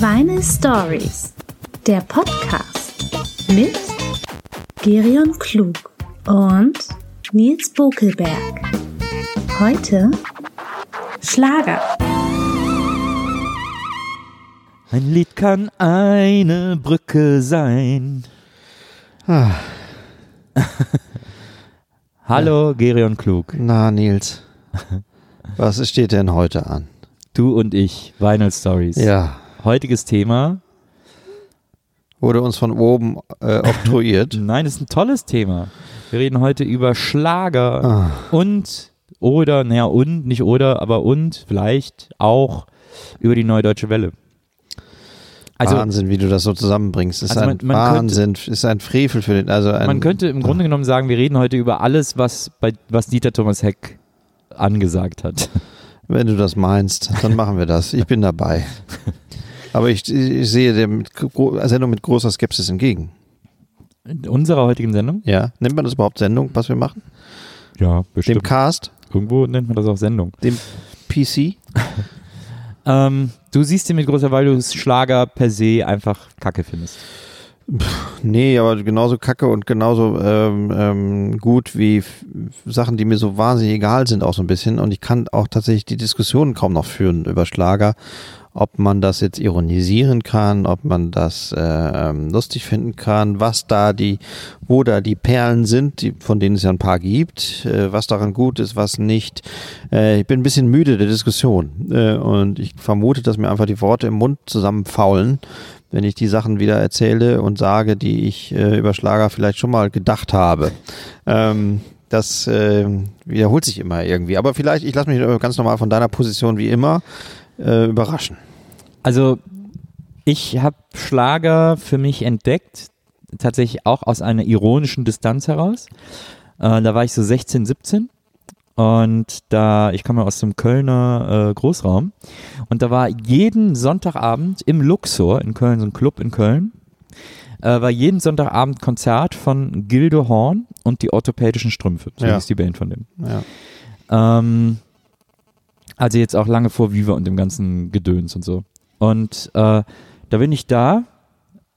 Vinyl Stories, der Podcast mit Gerion Klug und Nils Bokelberg. Heute Schlager. Ein Lied kann eine Brücke sein. Ah. Hallo, Gerion Klug. Na, Nils. Was steht denn heute an? Du und ich, Vinyl Stories. Ja, Heutiges Thema. wurde uns von oben äh, oktroyiert. Nein, ist ein tolles Thema. Wir reden heute über Schlager Ah. und oder, naja, und, nicht oder, aber und vielleicht auch über die Neue Deutsche Welle. Also Wahnsinn, wie du das so zusammenbringst. Ist Also ein man- man Wahnsinn, ist ein Frevel für den. Also ein, man könnte im Grunde genommen sagen, wir reden heute über alles, was bei was Dieter Thomas Heck angesagt hat. Wenn du das meinst, dann machen wir das. Ich bin dabei. Aber ich, ich sehe der mit, Sendung mit großer Skepsis entgegen. In unserer heutigen Sendung? Ja, nennt man das überhaupt Sendung, was wir machen? Ja, Dem Cast, Irgendwo nennt man das auch Sendung. dem PC? Ähm, du siehst ihn mit großer, weil du Schlager per se einfach kacke findest. Nee, aber genauso kacke und genauso ähm, ähm, gut wie Sachen, die mir so wahnsinnig egal sind, auch so ein bisschen. Und ich kann auch tatsächlich die Diskussionen kaum noch führen über Schlager, ob man das jetzt ironisieren kann, ob man das äh, ähm, lustig finden kann, was da die, wo da die Perlen sind, die, von denen es ja ein paar gibt, äh, was daran gut ist, was nicht. Äh, ich bin ein bisschen müde der Diskussion äh, und ich vermute, dass mir einfach die Worte im Mund zusammenfaulen wenn ich die Sachen wieder erzähle und sage, die ich äh, über Schlager vielleicht schon mal gedacht habe. Ähm, das äh, wiederholt sich immer irgendwie. Aber vielleicht, ich lasse mich ganz normal von deiner Position wie immer äh, überraschen. Also ich habe Schlager für mich entdeckt, tatsächlich auch aus einer ironischen Distanz heraus. Äh, da war ich so 16, 17 und da, ich komme aus dem Kölner äh, Großraum und da war jeden Sonntagabend im Luxor in Köln, so ein Club in Köln, äh, war jeden Sonntagabend Konzert von Gildo Horn und die orthopädischen Strümpfe, so Ja. hieß die Band von dem. Ja. Ähm, also jetzt auch lange vor Viva und dem ganzen Gedöns und so. Und äh, da bin ich da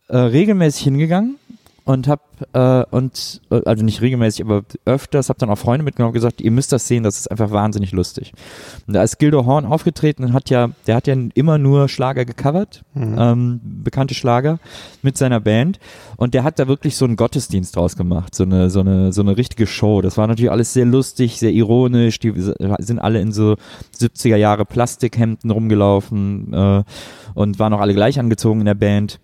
äh, regelmäßig hingegangen und hab äh, und äh, also nicht regelmäßig, aber öfters habe dann auch Freunde mitgenommen und gesagt, ihr müsst das sehen, das ist einfach wahnsinnig lustig. Und da ist Gildo Horn aufgetreten und hat ja, der hat ja immer nur Schlager gecovert, ähm, bekannte Schlager mit seiner Band und der hat da wirklich so einen Gottesdienst draus gemacht, so eine so eine so eine richtige Show. Das war natürlich alles sehr lustig, sehr ironisch. Die sind alle in so 70er Jahre Plastikhemden rumgelaufen äh, und waren auch alle gleich angezogen in der Band.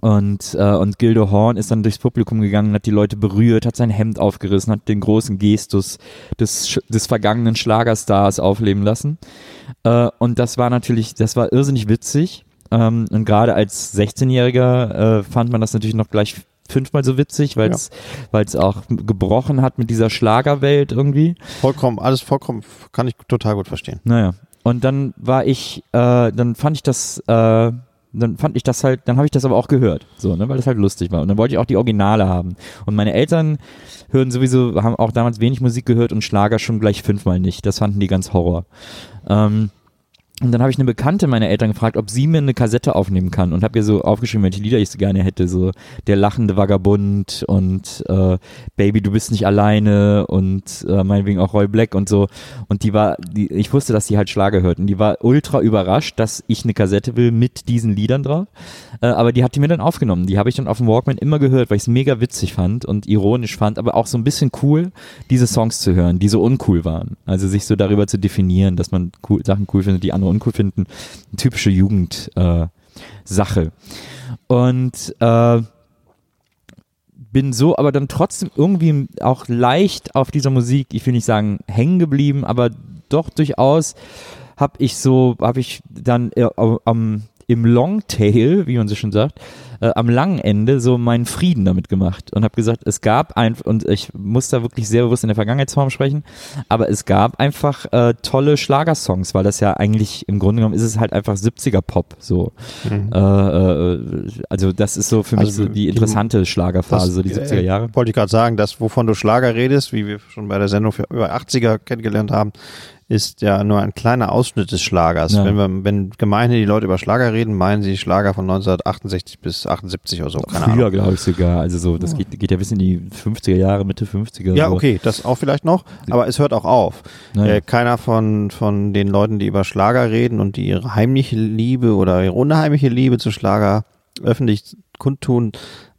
Und, äh, und Gildo Horn ist dann durchs Publikum gegangen, hat die Leute berührt, hat sein Hemd aufgerissen, hat den großen Gestus des, des vergangenen Schlagerstars aufleben lassen. Äh, und das war natürlich, das war irrsinnig witzig. Ähm, und gerade als 16-Jähriger äh, fand man das natürlich noch gleich fünfmal so witzig, weil es weil es auch gebrochen hat mit dieser Schlagerwelt irgendwie. Vollkommen, alles vollkommen, kann ich total gut verstehen. Naja. Und dann war ich, äh, dann fand ich das, äh, dann fand ich das halt, dann habe ich das aber auch gehört, so, ne, weil das halt lustig war. Und dann wollte ich auch die Originale haben. Und meine Eltern hören sowieso, haben auch damals wenig Musik gehört und Schlager schon gleich fünfmal nicht. Das fanden die ganz Horror. Ähm, und dann habe ich eine Bekannte meiner Eltern gefragt, ob sie mir eine Kassette aufnehmen kann und habe ihr so aufgeschrieben, welche Lieder ich so gerne hätte, so Der lachende Vagabund und äh, Baby, du bist nicht alleine und äh, meinetwegen auch Roy Black und so. Und die war, die, ich wusste, dass sie halt Schlager hört und die war ultra überrascht, dass ich eine Kassette will mit diesen Liedern drauf. Äh, aber die hat die mir dann aufgenommen. Die habe ich dann auf dem Walkman immer gehört, weil ich es mega witzig fand und ironisch fand, aber auch so ein bisschen cool, diese Songs zu hören, die so uncool waren. Also sich so darüber zu definieren, dass man cool, Sachen cool findet, die andere uncool finden. Eine typische Jugend äh. Und äh, bin so aber dann trotzdem irgendwie auch leicht auf dieser Musik, ich will nicht sagen hängen geblieben, aber doch durchaus habe ich so, habe ich dann äh, am, im Longtail, wie man so schon sagt, äh, am langen Ende so meinen Frieden damit gemacht und habe gesagt, es gab ein und ich muss da wirklich sehr bewusst in der Vergangenheitsform sprechen, aber es gab einfach äh, tolle Schlagersongs, weil das ja eigentlich im Grunde genommen ist es halt einfach 70er Pop so. Mhm. Äh, äh, also das ist so für mich Also so die die- interessante Schlagerphase, so die 70er Jahre. Wollte ich gerade sagen, das, wovon du Schlager redest, wie wir schon bei der Sendung für über 80er kennengelernt haben, ist ja nur ein kleiner Ausschnitt des Schlagers. Ja. Wenn, wir, wenn gemeinhin die Leute über Schlager reden, meinen sie Schlager von 1968 bis 78 oder so. Keine Früher glaube ich sogar, also so, das geht, geht ja bis in die 50er Jahre, Mitte 50er. Ja, so. okay, das auch vielleicht noch, aber es hört auch auf. Naja. Äh, keiner von, von den Leuten, die über Schlager reden und die ihre heimliche Liebe oder ihre unheimliche Liebe zu Schlager öffentlich kundtun,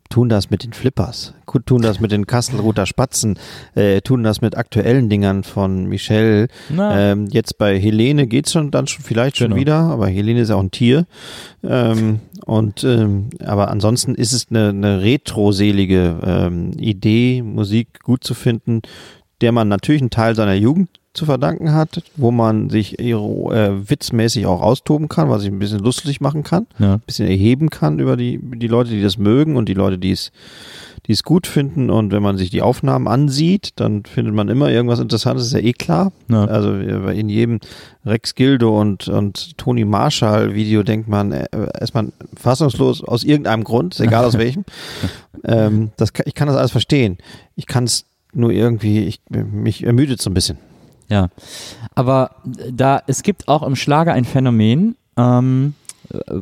tun das mit den Flippers, tun das mit den Kastelruther Spatzen, äh, tun das mit aktuellen Dingern von Michelle. Ähm, jetzt bei Helene geht's schon dann schon vielleicht schon Genau. wieder, aber Helene ist auch ein Tier. Ähm, und ähm, aber ansonsten ist es eine, eine retroselige ähm, Idee, Musik gut zu finden, der man natürlich einen Teil seiner Jugend zu verdanken hat, wo man sich äh, witzmäßig auch austoben kann, was sich ein bisschen lustig machen kann, Ja. ein bisschen erheben kann über die, die Leute, die das mögen und die Leute, die es die es gut finden und wenn man sich die Aufnahmen ansieht, dann findet man immer irgendwas Interessantes, ist ja eh klar. Ja. Also äh, in jedem Rex Gildo und, und Toni Marshall Video denkt man äh, erstmal fassungslos aus irgendeinem Grund, ist egal aus welchem. ähm, das ich kann das alles verstehen. Ich kann es nur irgendwie, ich, mich ermüdet so ein bisschen. Ja, aber da es gibt auch im Schlager ein Phänomen, ähm,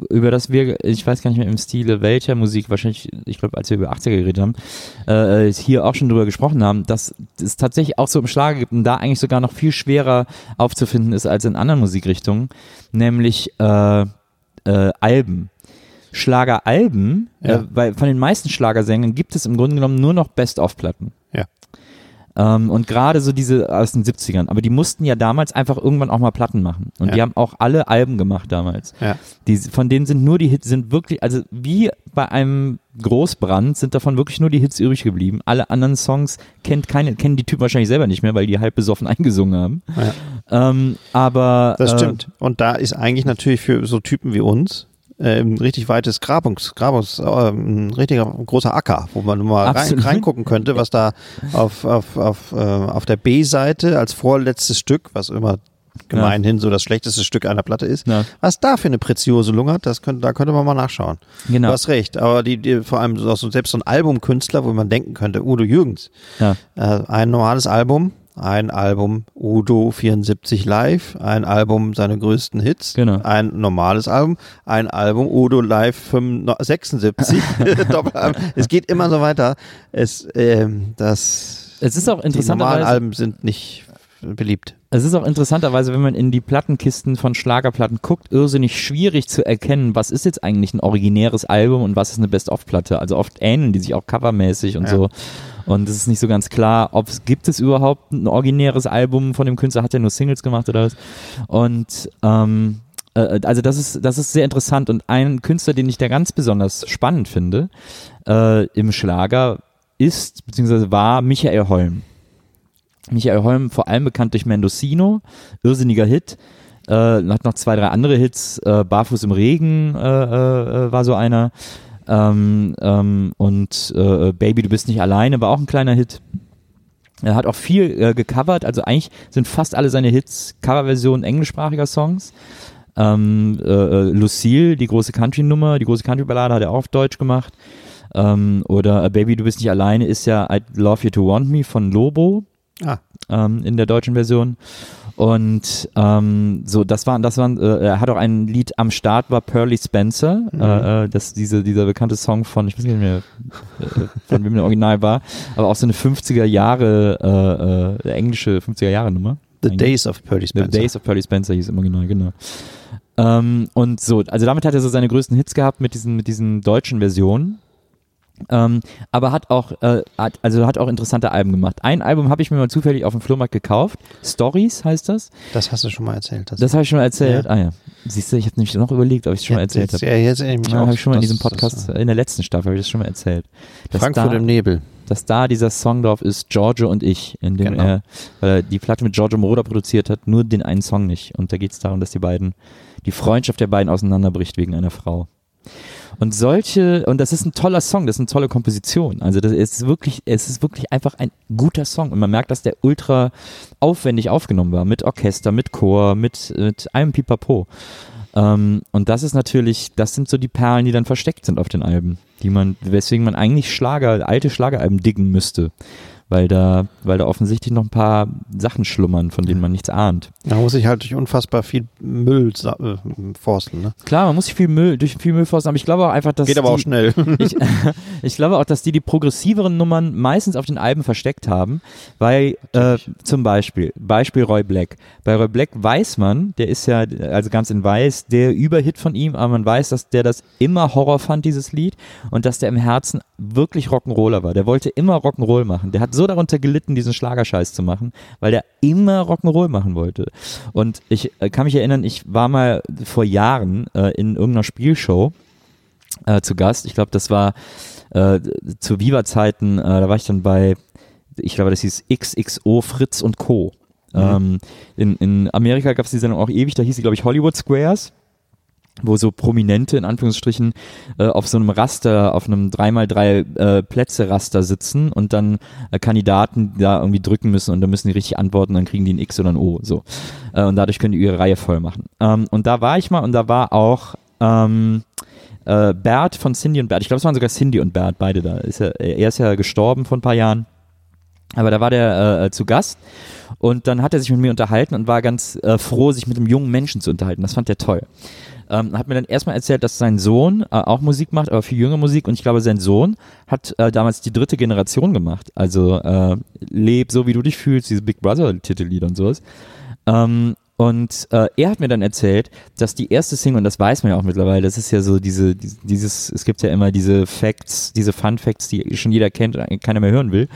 über das wir, ich weiß gar nicht mehr im Stile welcher Musik, wahrscheinlich, ich glaube, als wir über 80er geredet haben, äh, hier auch schon drüber gesprochen haben, dass es tatsächlich auch so im Schlager gibt und da eigentlich sogar noch viel schwerer aufzufinden ist als in anderen Musikrichtungen, nämlich äh, äh, Alben. Schlageralben, Ja. äh, weil von den meisten Schlagersängern gibt es im Grunde genommen nur noch Best-of-Platten. Ja. Ähm, und gerade so diese aus den 70ern. Aber die mussten ja damals einfach irgendwann auch mal Platten machen. Und Ja. die haben auch alle Alben gemacht damals. Ja. Die, von denen sind nur die Hits, sind wirklich, also wie bei einem Großbrand sind davon wirklich nur die Hits übrig geblieben. Alle anderen Songs kennt keine, kennen die Typen wahrscheinlich selber nicht mehr, weil die halb besoffen eingesungen haben. Ähm, aber Das äh, stimmt. Und da ist eigentlich natürlich für so Typen wie uns äh, ein richtig weites Grabungs, Grabungs, äh, ein richtiger großer Acker, wo man mal rein, reingucken könnte, was da auf, auf, auf, äh, auf der B-Seite als vorletztes Stück, was immer gemeinhin so das schlechteste Stück einer Platte ist, Ja. was da für eine Preziose lungert, das könnte, da könnte man mal nachschauen. Genau. Du hast recht, aber die, die vor allem selbst so ein Albumkünstler, wo man denken könnte, Udo Jürgens, Ja. äh, ein normales Album, ein Album Udo 74 Live, ein Album seine größten Hits, Genau. ein normales Album, ein Album Udo Live 75 76, Doppelalbum. Es geht immer so weiter. Es, ähm, das, Es ist auch die normalen Alben sind nicht beliebt. Es ist auch interessanterweise, wenn man in die Plattenkisten von Schlagerplatten guckt, irrsinnig schwierig zu erkennen, was ist jetzt eigentlich ein originäres Album und was ist eine Best-of-Platte. Also oft ähneln die sich auch covermäßig und Ja. so. Und es ist nicht so ganz klar, ob es gibt es überhaupt ein originäres Album von dem Künstler, hat er nur Singles gemacht oder was? Und ähm, äh, also das ist, das ist sehr interessant und ein Künstler, den ich da ganz besonders spannend finde äh, im Schlager ist, beziehungsweise war Michael Holm. Michael Holm, vor allem bekannt durch Mendocino, irrsinniger Hit. Äh, hat noch zwei, drei andere Hits. Äh, Barfuß im Regen äh, äh, war so einer. Ähm, ähm, und äh, Baby, du bist nicht alleine war auch ein kleiner Hit. Er hat auch viel äh, gecovert, also eigentlich sind fast alle seine Hits Coverversionen englischsprachiger Songs. Ähm, äh, äh, Lucille, die große Country-Nummer, die große Country-Ballade hat er auch auf Deutsch gemacht. Ähm, oder äh, Baby, du bist nicht alleine ist ja I Love You to Want Me von Lobo Ah, ähm, in der deutschen Version. Und ähm, so, das waren, das waren, äh, er hat auch ein Lied am Start, war Pearly Spencer, äh, äh, das diese, dieser bekannte Song von, ich weiß nicht mehr, äh, von wem der Original war, aber auch so eine 50er Jahre, äh, äh, englische 50er Jahre Nummer. The Eigentlich. Days of The Spencer. Days of Pearly Spencer hieß im Original, genau. Ähm, und so, also damit hat er so seine größten Hits gehabt mit diesen, mit diesen deutschen Versionen. Ähm, aber hat auch, äh, hat, also hat auch interessante Alben gemacht. Ein Album habe ich mir mal zufällig auf dem Flohmarkt gekauft. Stories heißt das. Das hast du schon mal erzählt. Das habe ich schon mal erzählt. Ja. Ah ja. Siehst du, ich habe nämlich noch überlegt, ob ich es schon mal Jetzt- erzählt habe. Ja, jetzt mich Ja, habe ich schon mal in Das- diesem Podcast, das, äh, in der letzten Staffel habe ich das schon mal erzählt. Dass Frankfurt da, im Nebel. dass da dieser Song drauf ist, Giorgio und ich, in dem Genau. er, weil er die Platte mit Giorgio Moroder produziert hat, nur den einen Song nicht. Und da geht es darum, dass die beiden, die Freundschaft der beiden auseinanderbricht wegen einer Frau. Und solche, und das ist ein toller Song, das ist eine tolle Komposition. Also das ist wirklich, es ist wirklich einfach ein guter Song. Und man merkt, dass der ultra aufwendig aufgenommen war. Mit Orchester, mit Chor, mit, mit allem Pipapo. Ähm, und das ist natürlich, das sind so die Perlen, die dann versteckt sind auf den Alben, die man, weswegen man eigentlich Schlager, alte Schlageralben diggen müsste weil da, weil da offensichtlich noch ein paar Sachen schlummern, von denen man nichts ahnt. Da muss ich halt durch unfassbar viel Müll äh, forsten. Ne? Klar, man muss sich viel Müll, durch viel Müll forsten, aber ich glaube auch einfach, dass. Geht aber die, auch schnell. ich, ich glaube auch, dass die die progressiveren Nummern meistens auf den Alben versteckt haben, weil äh, zum Beispiel, Beispiel Roy Black. Bei Roy Black weiß man, der ist ja, also ganz in weiß, der Überhit von ihm, aber man weiß, dass der das immer Horror fand, dieses Lied, und dass der im Herzen wirklich Rock'n'Roller war. Der wollte immer Rock'n'Roll machen. Der hat so darunter gelitten, diesen Schlagerscheiß zu machen, weil der immer Rock'n'Roll machen wollte. Und ich äh, kann mich erinnern, ich war mal vor Jahren äh, in irgendeiner Spielshow äh, zu Gast. Ich glaube, das war äh, zu Viva-Zeiten, äh, da war ich dann bei, ich glaube, das hieß XXO Fritz und Co. Mhm. Ähm, in, in Amerika gab es die Sendung auch ewig, da hieß sie, glaube ich, Hollywood Squares wo so Prominente in Anführungsstrichen äh, auf so einem Raster, auf einem 3x3 äh, Plätze-Raster sitzen und dann äh, Kandidaten da irgendwie drücken müssen und dann müssen die richtig antworten, dann kriegen die ein X oder ein O. So. Äh, und dadurch können die ihre Reihe voll machen. Ähm, und da war ich mal und da war auch ähm, äh, Bert von Cindy und Bert. Ich glaube, es waren sogar Cindy und Bert, beide da. Ist ja, er ist ja gestorben vor ein paar Jahren. Aber da war der äh, zu Gast und dann hat er sich mit mir unterhalten und war ganz äh, froh, sich mit einem jungen Menschen zu unterhalten. Das fand er toll. Ähm, hat mir dann erstmal erzählt, dass sein Sohn äh, auch Musik macht, aber viel jüngere Musik. Und ich glaube, sein Sohn hat äh, damals die dritte Generation gemacht. Also äh, Leb so, wie du dich fühlst, diese Big Brother-Titellieder und sowas. Ähm, und äh, er hat mir dann erzählt, dass die erste Single, und das weiß man ja auch mittlerweile, das ist ja so diese, dieses, es gibt ja immer diese Facts, diese Fun Facts, die schon jeder kennt und keiner mehr hören will.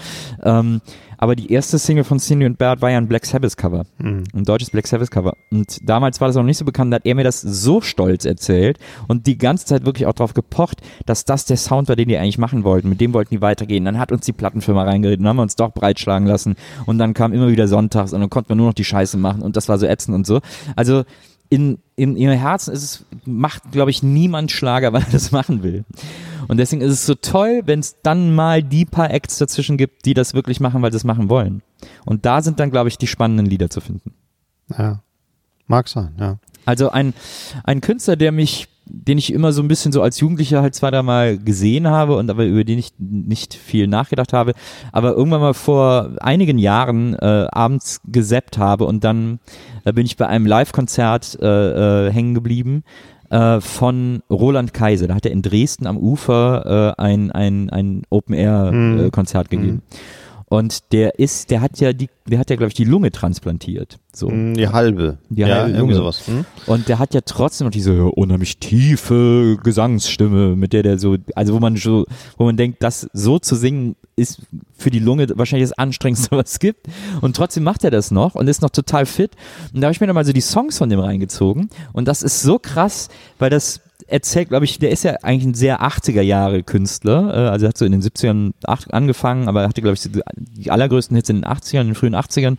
Ähm, aber die erste Single von Cindy und Bert war ja ein Black Sabbath Cover. Mhm. Ein deutsches Black Sabbath Cover. Und damals war das noch nicht so bekannt, da hat er mir das so stolz erzählt und die ganze Zeit wirklich auch darauf gepocht, dass das der Sound war, den die eigentlich machen wollten. Mit dem wollten die weitergehen. Dann hat uns die Plattenfirma reingeredet und haben wir uns doch breitschlagen lassen. Und dann kam immer wieder sonntags und dann konnten wir nur noch die Scheiße machen und das war so ätzend und so. Also in, in ihrem Herzen ist es, macht, glaube ich, niemand Schlager, weil er das machen will. Und deswegen ist es so toll, wenn es dann mal die paar Acts dazwischen gibt, die das wirklich machen, weil sie es machen wollen. Und da sind dann, glaube ich, die spannenden Lieder zu finden. Ja. Mag sein, ja. Also ein, ein Künstler, der mich, den ich immer so ein bisschen so als Jugendlicher halt zwar da mal gesehen habe und aber über den ich nicht viel nachgedacht habe, aber irgendwann mal vor einigen Jahren äh, abends gesappt habe und dann äh, bin ich bei einem Live-Konzert äh, äh, hängen geblieben äh, von Roland Kaiser. Da hat er in Dresden am Ufer äh, ein, ein, ein Open-Air-Konzert mhm. gegeben. Und der ist, der hat ja die, der hat ja, glaube ich, die Lunge transplantiert. So. Mm, die halbe. Die ja, halbe Lunge. sowas. Hm? Und der hat ja trotzdem noch diese unheimlich tiefe Gesangsstimme, mit der der so, also wo man so, wo man denkt, das so zu singen ist für die Lunge wahrscheinlich das anstrengendste, was es gibt. Und trotzdem macht er das noch und ist noch total fit. Und da habe ich mir dann mal so die Songs von dem reingezogen. Und das ist so krass, weil das erzählt, glaube ich, der ist ja eigentlich ein sehr 80er Jahre Künstler. Äh, also er hat so in den 70ern angefangen, aber er hatte, glaube ich, die allergrößten Hits in den 80ern, in den frühen 80ern.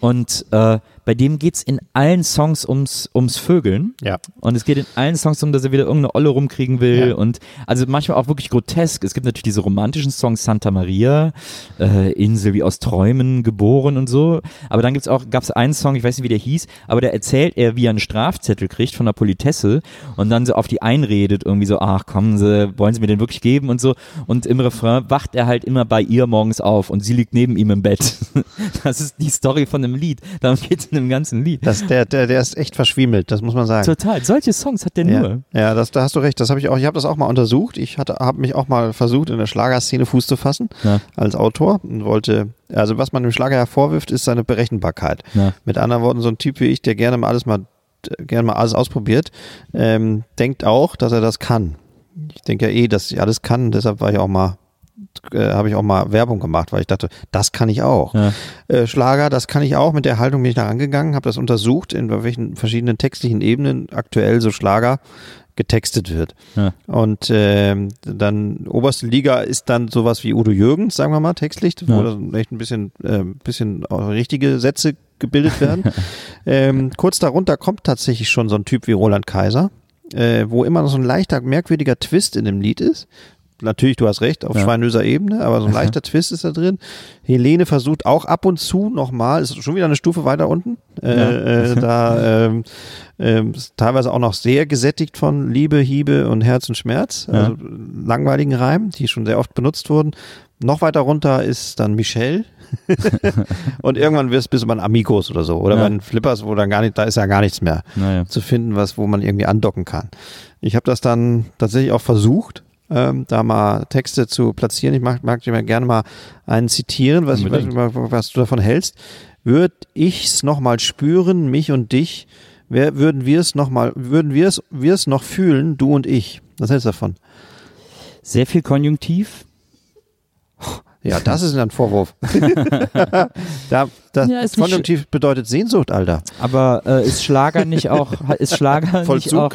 Und äh, bei dem geht's in allen Songs ums, ums Vögeln. Ja. Und es geht in allen Songs um, dass er wieder irgendeine Olle rumkriegen will. Ja. Und also manchmal auch wirklich grotesk. Es gibt natürlich diese romantischen Songs Santa Maria, äh, Insel wie aus Träumen geboren und so. Aber dann gibt's auch, gab's einen Song, ich weiß nicht, wie der hieß, aber da erzählt er, wie er einen Strafzettel kriegt von der Politesse und dann so auf die einredet, irgendwie so, ach kommen Sie, wollen Sie mir den wirklich geben und so. Und im Refrain wacht er halt immer bei ihr morgens auf und sie liegt neben ihm im Bett. Das ist die Story von dem Lied. Darum geht's in dem ganzen Lied. Das, der, der, der ist echt verschwiemelt, das muss man sagen. Total. Solche Songs hat der ja. nur. Ja, das, da hast du recht. Das habe ich auch, ich habe das auch mal untersucht. Ich habe mich auch mal versucht, in der Schlagerszene Fuß zu fassen ja. als Autor und wollte, also was man dem Schlager hervorwirft, ist seine Berechenbarkeit. Ja. Mit anderen Worten, so ein Typ wie ich, der gerne mal alles mal, gerne mal alles ausprobiert, ähm, denkt auch, dass er das kann. Ich denke ja eh, dass ich alles kann, deshalb war ich auch mal äh, habe ich auch mal Werbung gemacht, weil ich dachte, das kann ich auch. Ja. Äh, Schlager, das kann ich auch. Mit der Haltung bin ich da angegangen, habe das untersucht, in welchen verschiedenen textlichen Ebenen aktuell so Schlager getextet wird. Ja. Und äh, dann oberste Liga ist dann sowas wie Udo Jürgens, sagen wir mal, textlich, wo ja. dann echt ein bisschen, äh, bisschen richtige Sätze gebildet werden. ähm, kurz darunter kommt tatsächlich schon so ein Typ wie Roland Kaiser äh, wo immer noch so ein leichter, merkwürdiger Twist in dem Lied ist. Natürlich, du hast recht, auf Ja. schweinöser Ebene, aber so ein leichter Twist ist da drin. Helene versucht auch ab und zu nochmal, ist schon wieder eine Stufe weiter unten, äh, Ja. äh, da ähm, ähm, ist teilweise auch noch sehr gesättigt von Liebe, Hiebe und Herz und Schmerz, Ja. also langweiligen Reimen, die schon sehr oft benutzt wurden. Noch weiter runter ist dann Michelle. und irgendwann wirst bis man Amigos oder so. Oder Ja. den Flippers, wo dann gar nicht, da ist ja gar nichts mehr Naja. zu finden, was, wo man irgendwie andocken kann. Ich habe das dann tatsächlich auch versucht, ähm, da mal Texte zu platzieren. Ich mag, mag dir mal gerne mal einen zitieren, was, ich, was, was du davon hältst. Würd ich's noch mal spüren, mich und dich, wer, würden wir es noch mal, würden wir es, wir es noch fühlen, du und ich. Was hältst du davon? Sehr viel Konjunktiv. Ja, das ist ein Vorwurf. da, das Ja, ist nicht Konjunktiv bedeutet Sehnsucht, Alter. Aber äh, ist Schlager nicht auch, ist Schlager nicht Vollzug? auch,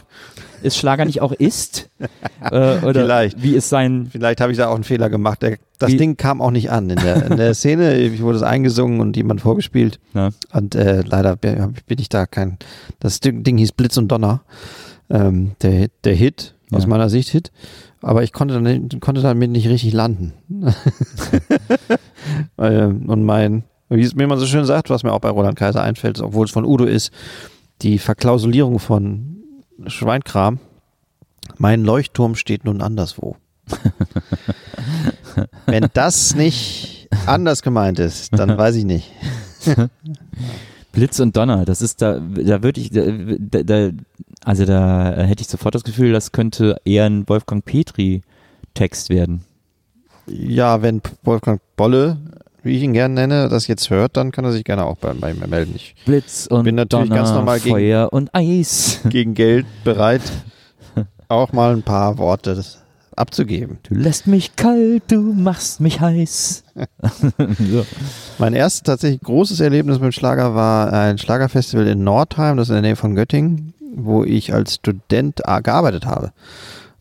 ist Schlager nicht auch ist? äh, oder Vielleicht. wie ist sein, Vielleicht habe ich da auch einen Fehler gemacht. Der, das Wie- Ding kam auch nicht an in der, in der Szene. Ich wurde es eingesungen und jemand vorgespielt. na, Und äh, leider bin ich da kein. Das Ding, hieß Blitz und Donner. Ähm, der, der Hit, aus Ja. meiner Sicht Hit. Aber ich konnte, dann, konnte damit nicht richtig landen. ähm, und mein, wie es mir immer so schön sagt, was mir auch bei Roland Kaiser einfällt, obwohl es von Udo ist, die Verklausulierung von Schweinkram. Mein Leuchtturm steht nun anderswo. Wenn das nicht anders gemeint ist, dann weiß ich nicht. Blitz und Donner, das ist da, da würde ich, da, da, also da hätte ich sofort das Gefühl, das könnte eher ein Wolfgang Petri Text werden. Ja, wenn Wolfgang Bolle, wie ich ihn gerne nenne, das jetzt hört, dann kann er sich gerne auch bei, bei mir melden. Ich Blitz und Bin natürlich Donner, ganz normal gegen- Feuer und Eis. gegen Geld bereit, auch mal ein paar Worte abzugeben. Du lässt mich kalt, du machst mich heiß. so. Mein erstes tatsächlich großes Erlebnis mit dem Schlager war ein Schlagerfestival in Nordheim, das ist in der Nähe von Göttingen, wo ich als Student gearbeitet habe.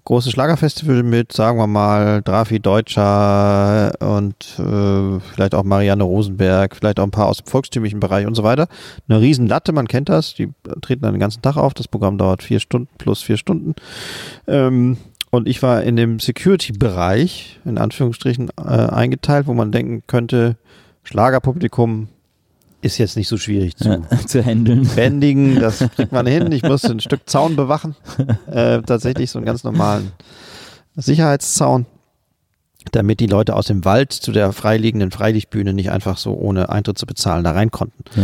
Großes Schlagerfestival mit, sagen wir mal, Drafi Deutscher und äh, vielleicht auch Marianne Rosenberg, vielleicht auch ein paar aus dem volkstümlichen Bereich und so weiter. Eine riesen Latte, man kennt das, die treten dann den ganzen Tag auf. Das Programm dauert vier Stunden plus vier Stunden. Ähm, und ich war in dem Security-Bereich, in Anführungsstrichen, äh, eingeteilt, wo man denken könnte, Schlagerpublikum ist jetzt nicht so schwierig zu Ja, zu handeln. bändigen. Das kriegt man hin. Ich musste ein Stück Zaun bewachen. Äh, tatsächlich so einen ganz normalen Sicherheitszaun, damit die Leute aus dem Wald zu der freiliegenden Freilichtbühne nicht einfach so ohne Eintritt zu bezahlen da rein konnten. Ja.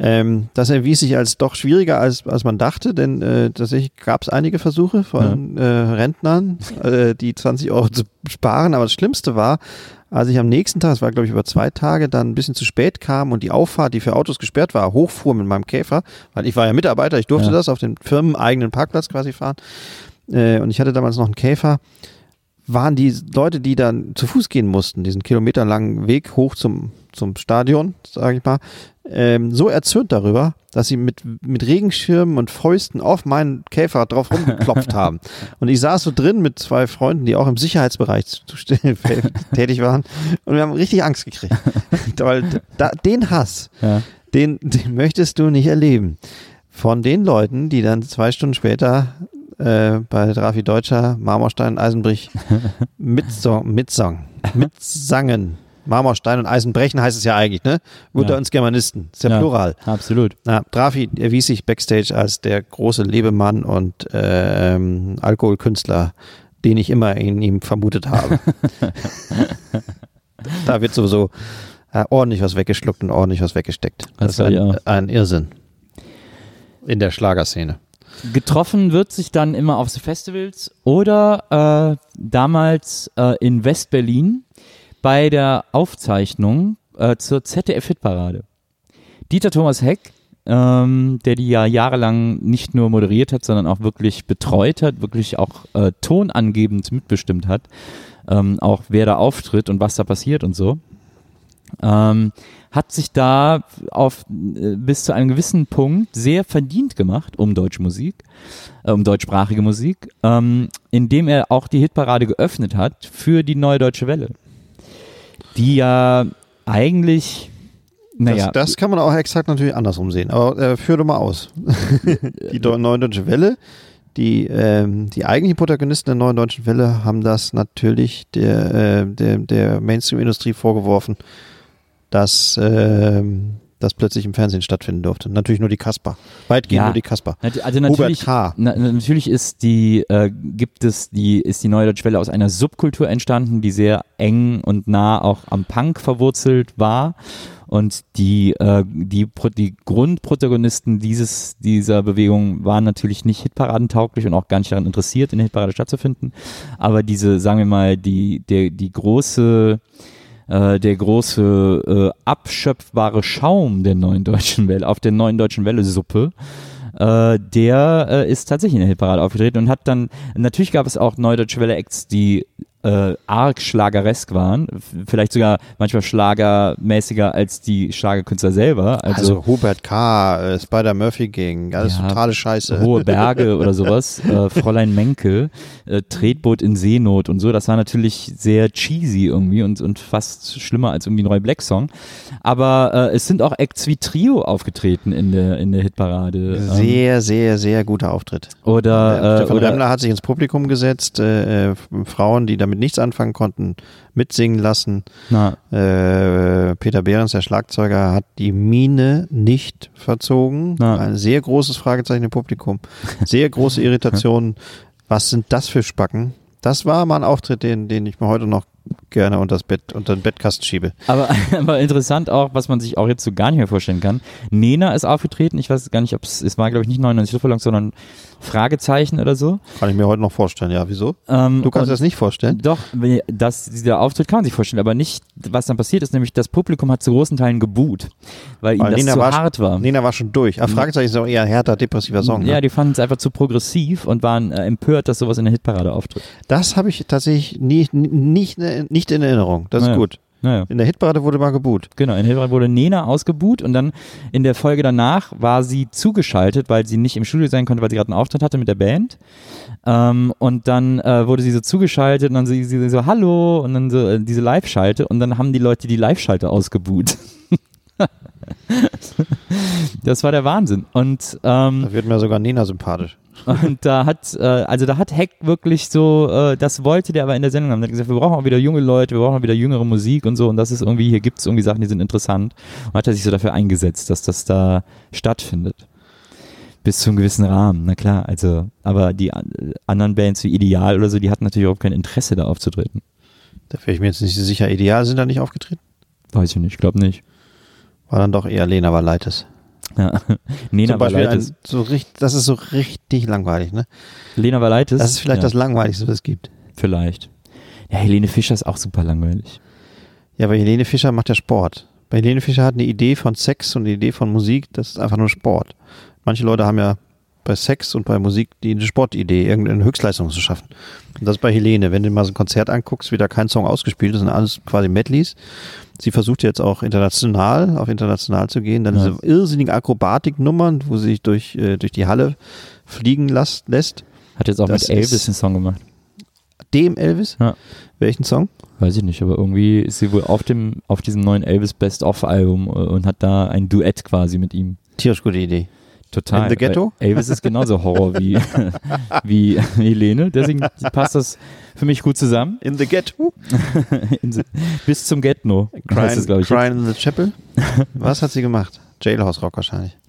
Ähm, das erwies sich als doch schwieriger, als, als man dachte, denn äh, tatsächlich gab es einige Versuche von äh, Rentnern, äh, die 20 Euro zu sparen. Aber das Schlimmste war, als ich am nächsten Tag, es war glaube ich über zwei Tage, dann ein bisschen zu spät kam und die Auffahrt, die für Autos gesperrt war, hochfuhr mit meinem Käfer, weil ich war ja Mitarbeiter, ich durfte Ja. das auf den firmeneigenen Parkplatz quasi fahren. Äh, und ich hatte damals noch einen Käfer waren die Leute, die dann zu Fuß gehen mussten, diesen kilometerlangen Weg hoch zum, zum Stadion, sage ich mal, ähm, so erzürnt darüber, dass sie mit, mit Regenschirmen und Fäusten auf meinen Käfer drauf rumgeklopft haben. Und ich saß so drin mit zwei Freunden, die auch im Sicherheitsbereich tätig waren. Und wir haben richtig Angst gekriegt. Weil da, den Hass, Ja. den, den möchtest du nicht erleben. Von den Leuten, die dann zwei Stunden später äh, bei Drafi Deutscher, Marmorstein, Eisenbrich mitsong, mitsong, mitsangen. Marmorstein und Eisenbrechen heißt es ja eigentlich, ne? Unter Ja. uns Germanisten. Ist ja, Ja. Plural. Absolut. Na, Drafi erwies sich backstage als der große Lebemann und ähm, Alkoholkünstler, den ich immer in ihm vermutet habe. da wird sowieso äh, ordentlich was weggeschluckt und ordentlich was weggesteckt. Das, Das ist ein, ein Irrsinn. In der Schlagerszene. Getroffen wird sich dann immer auf Festivals oder äh, damals äh, in West-Berlin bei der Aufzeichnung äh, zur ZDF-Hitparade. Dieter Thomas Heck, ähm, der die ja jahrelang nicht nur moderiert hat, sondern auch wirklich betreut hat, wirklich auch äh, tonangebend mitbestimmt hat, ähm, auch wer da auftritt und was da passiert und so, ähm, hat sich da auf äh, bis zu einem gewissen Punkt sehr verdient gemacht um deutsche Musik, äh, um deutschsprachige Musik, ähm, indem er auch die Hitparade geöffnet hat für die Neue Deutsche Welle, die ja eigentlich, naja, Das, das kann man auch exakt natürlich andersrum sehen. Aber äh, führ doch mal aus. die Neue Deutsche Welle, Die, ähm, die eigentlichen Protagonisten der neuen deutschen Welle haben das natürlich der, äh, der, der Mainstream-Industrie vorgeworfen, dass ähm, das plötzlich im Fernsehen stattfinden durfte. Natürlich nur die Kasper. Weitgehend Ja. nur die Kasper. Also natürlich, na, natürlich ist die, äh, gibt es die, ist die Neue Deutsche Welle aus einer Subkultur entstanden, die sehr eng und nah auch am Punk verwurzelt war. Und die, äh, die, die Grundprotagonisten dieses, dieser Bewegung waren natürlich nicht hitparadentauglich und auch gar nicht daran interessiert, in der Hitparade stattzufinden. Aber diese, sagen wir mal, die, der, die große, äh, der große äh, abschöpfbare Schaum der neuen deutschen Welle, auf der neuen deutschen Welle Suppe, äh, der äh, ist tatsächlich in der Hitparade aufgetreten und hat dann, natürlich gab es auch neue deutsche Welle Acts, die äh, arg schlageresk waren, vielleicht sogar manchmal schlagermäßiger als die Schlagerkünstler selber, Also, also, Hubert K., äh, Spider-Murphy Gang, alles Ja, totale Scheiße. Hohe Berge oder sowas, äh, Fräulein Menke, äh, Tretboot in Seenot und so, das war natürlich sehr cheesy irgendwie und, und fast schlimmer als irgendwie ein neue Black Song. Aber äh, es sind auch Acts wie Trio aufgetreten in der, in der Hitparade. Ähm, Sehr, sehr, sehr guter Auftritt. oder, äh, Stefan oder Remmler hat sich ins Publikum gesetzt, äh, äh, Frauen, die damit nichts anfangen konnten, mitsingen lassen. Äh, Peter Behrens, der Schlagzeuger, hat die Miene nicht verzogen. Na. Ein sehr großes Fragezeichen im Publikum. Sehr große Irritation. Was sind das für Spacken? Das war mal ein Auftritt, den, den ich mir heute noch gerne unter das Bett, unter den Bettkasten schiebe. Aber, aber interessant auch, was man sich auch jetzt so gar nicht mehr vorstellen kann. Nena ist aufgetreten. Ich weiß gar nicht, ob es, es war glaube ich nicht 99 Luftballons, sondern Fragezeichen oder so. Kann ich mir heute noch vorstellen. Ja, wieso? Ähm, Du kannst dir das nicht vorstellen? Doch, das, dieser Auftritt kann man sich vorstellen, aber nicht, was dann passiert ist, nämlich das Publikum hat zu großen Teilen geboot, weil ihnen Weil das Nena zu war- hart war. Nena war schon durch. Ah, Fragezeichen ist auch eher ein härter, depressiver Song. Ja, Ne? die fanden es einfach zu progressiv und waren äh, empört, dass sowas in der Hitparade auftritt. Das habe ich tatsächlich nie, nicht, nicht in Erinnerung. Das ist Naja. gut. Naja. In der Hitparade wurde mal geboot. Genau, in Hilfreich wurde Nena ausgebuht und dann in der Folge danach war sie zugeschaltet, weil sie nicht im Studio sein konnte, weil sie gerade einen Auftritt hatte mit der Band. Ähm, und dann äh, wurde sie so zugeschaltet und dann sie, sie so, hallo, und dann so äh, diese Live-Schalte und dann haben die Leute die Live-Schalte ausgebuht. das war der Wahnsinn. Und ähm, Da wird mir sogar Nena sympathisch. und da hat, äh, also da hat Heck wirklich so, äh, das wollte der aber in der Sendung haben. Der hat gesagt, wir brauchen auch wieder junge Leute, wir brauchen auch wieder jüngere Musik und so. Und das ist irgendwie, hier gibt es irgendwie Sachen, die sind interessant. Und hat er sich so dafür eingesetzt, dass das da stattfindet. Bis zu einem gewissen Rahmen, na klar. Also, aber die an- anderen Bands wie Ideal oder so, die hatten natürlich überhaupt kein Interesse, da aufzutreten. Da wäre ich mir jetzt nicht so sicher. Ideal sind da nicht aufgetreten? Weiß ich nicht, glaube nicht. War dann doch eher Lena Valaitis. Ja. Beispiel Valaitis. so richtig, das ist so richtig langweilig, ne? Lena Valaitis. Das ist vielleicht ja, das Langweiligste, was es gibt. Vielleicht. Ja, Helene Fischer ist auch super langweilig. Ja, aber Helene Fischer macht ja Sport. Bei Helene Fischer hat eine Idee von Sex und eine Idee von Musik, das ist einfach nur Sport. Manche Leute haben ja bei Sex und bei Musik die eine Sportidee, irgendeine Höchstleistung zu schaffen. Und das ist bei Helene. Wenn du mal so ein Konzert anguckst, wird da kein Song ausgespielt, das sind alles quasi Medleys. Sie versucht jetzt auch international, auf international zu gehen. Dann Ja. diese irrsinnigen Akrobatiknummern, wo sie sich durch, äh, durch die Halle fliegen las, lässt. Hat jetzt auch Das mit Elvis einen Song gemacht. Dem Elvis? Ja. Welchen Song? Weiß ich nicht, aber irgendwie ist sie wohl auf dem, auf diesem neuen Elvis Best-of-Album äh, und hat da ein Duett quasi mit ihm. Tierisch gute Idee. Total. In the Ghetto? Elvis ist genauso Horror wie, wie Helene, deswegen passt das für mich gut zusammen. In the Ghetto? In the, bis zum Ghetto. Crying, es, ich. Crying in the Chapel? Was hat sie gemacht? Jailhouse Rock wahrscheinlich.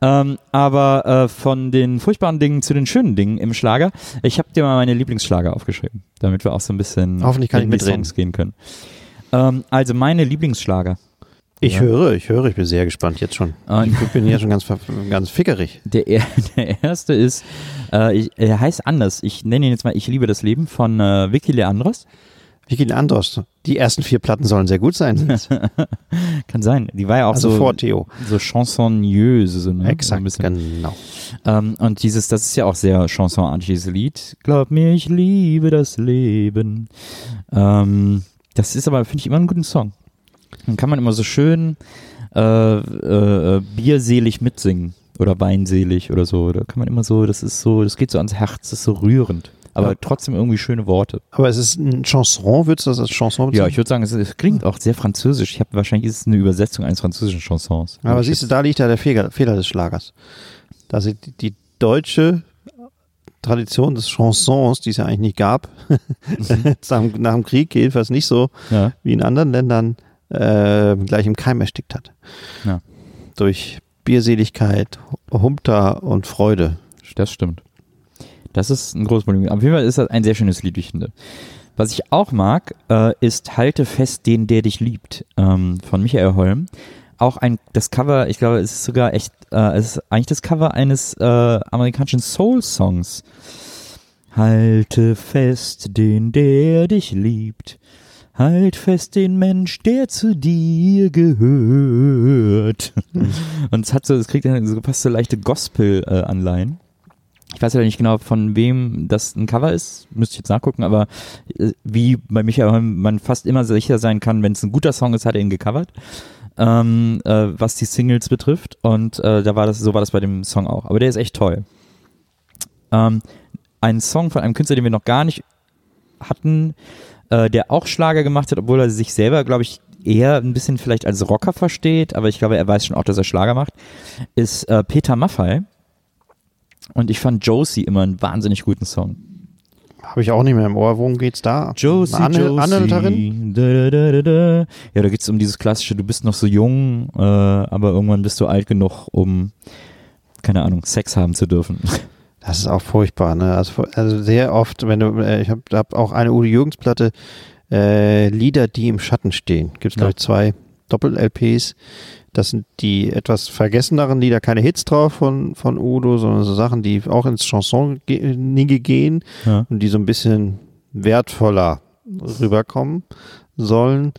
Ähm, aber äh, von den furchtbaren Dingen zu den schönen Dingen im Schlager. Ich habe dir mal meine Lieblingsschlager aufgeschrieben, damit wir auch so ein bisschen Hoffentlich kann in ich die mitreden. Songs gehen können. Ähm, also meine Lieblingsschlager. Ich Ja. höre, ich höre, ich bin sehr gespannt jetzt schon. Ah, Ich bin hier schon ganz, ganz fickerig. Der, er- der erste ist, äh, ich, er heißt anders. Ich nenne ihn jetzt mal Ich liebe das Leben von äh, Vicky Leandros. Vicky Andros, die ersten vier Platten sollen sehr gut sein. Kann sein. Die war ja auch Also so, vor Theo. so chansonnieuse. So, ne? So Exakt, bisschen. genau. Ähm, und dieses, das ist ja auch sehr chansonartig, dieses Lied. Glaub mir, ich liebe das Leben. Ähm, das ist aber, finde ich, immer einen guten Song. Dann kann man immer so schön äh, äh, äh, bierselig mitsingen oder weinselig oder so. Da kann man immer so, das ist so, das geht so ans Herz, das ist so rührend. Aber Ja. trotzdem irgendwie schöne Worte. Aber es ist ein Chanson, würdest du das als Chanson Ja, bezeichnen? ich würde sagen, es, es klingt auch sehr französisch. Ich habe wahrscheinlich ist es eine Übersetzung eines französischen Chansons. Aber siehst du, da liegt ja der Fehler, Fehler des Schlagers. Da sind die, die deutsche Tradition des Chansons, die es ja eigentlich nicht gab, nach, dem- nach dem Krieg jedenfalls nicht so Ja. wie in anderen Ländern, äh, gleich im Keim erstickt hat. Ja. Durch Bierseligkeit, Humter und Freude. Das stimmt. Das ist ein großes Problem. Auf jeden Fall ist das ein sehr schönes Lied, wie ich finde. Was ich auch mag, äh, ist Halte fest den, der dich liebt, ähm, von Michael Holm. Auch ein, das Cover, ich glaube, es ist sogar echt, äh, es ist eigentlich das Cover eines äh, amerikanischen Soul-Songs. Halte fest den, der dich liebt. Halt fest den Mensch, der zu dir gehört. Und es hat so, es kriegt dann so fast so leichte Gospel-Anleihen. Ich weiß ja nicht genau, von wem das ein Cover ist, müsste ich jetzt nachgucken, aber äh, wie bei Michael man fast immer sicher sein kann, wenn es ein guter Song ist, hat er ihn gecovert, ähm, äh, was die Singles betrifft. Und äh, da war das, so war das bei dem Song auch. Aber der ist echt toll. Ähm, ein Song von einem Künstler, den wir noch gar nicht hatten, äh, der auch Schlager gemacht hat, obwohl er sich selber, glaube ich, eher ein bisschen vielleicht als Rocker versteht, aber ich glaube, er weiß schon auch, dass er Schlager macht, ist äh, Peter Maffay. Und ich fand Josie immer einen wahnsinnig guten Song. Habe ich auch nicht mehr im Ohr. Worum geht's da? Josie, Anhäl- Josie. Da, da, da, da. Ja, da geht's um dieses klassische, du bist noch so jung, äh, aber irgendwann bist du alt genug, um, keine Ahnung, Sex haben zu dürfen. Das ist auch furchtbar. Ne? Also, also sehr oft, wenn du, äh, ich habe hab auch eine Udo Jürgens Platte, äh, Lieder, die im Schatten stehen. Gibt es, glaube ich, zwei Doppel-LPs. Das sind die etwas vergesseneren Lieder, keine Hits drauf von, von Udo, sondern so Sachen, die auch ins Chanson-Nige gehen Ja. und die so ein bisschen wertvoller rüberkommen sollen.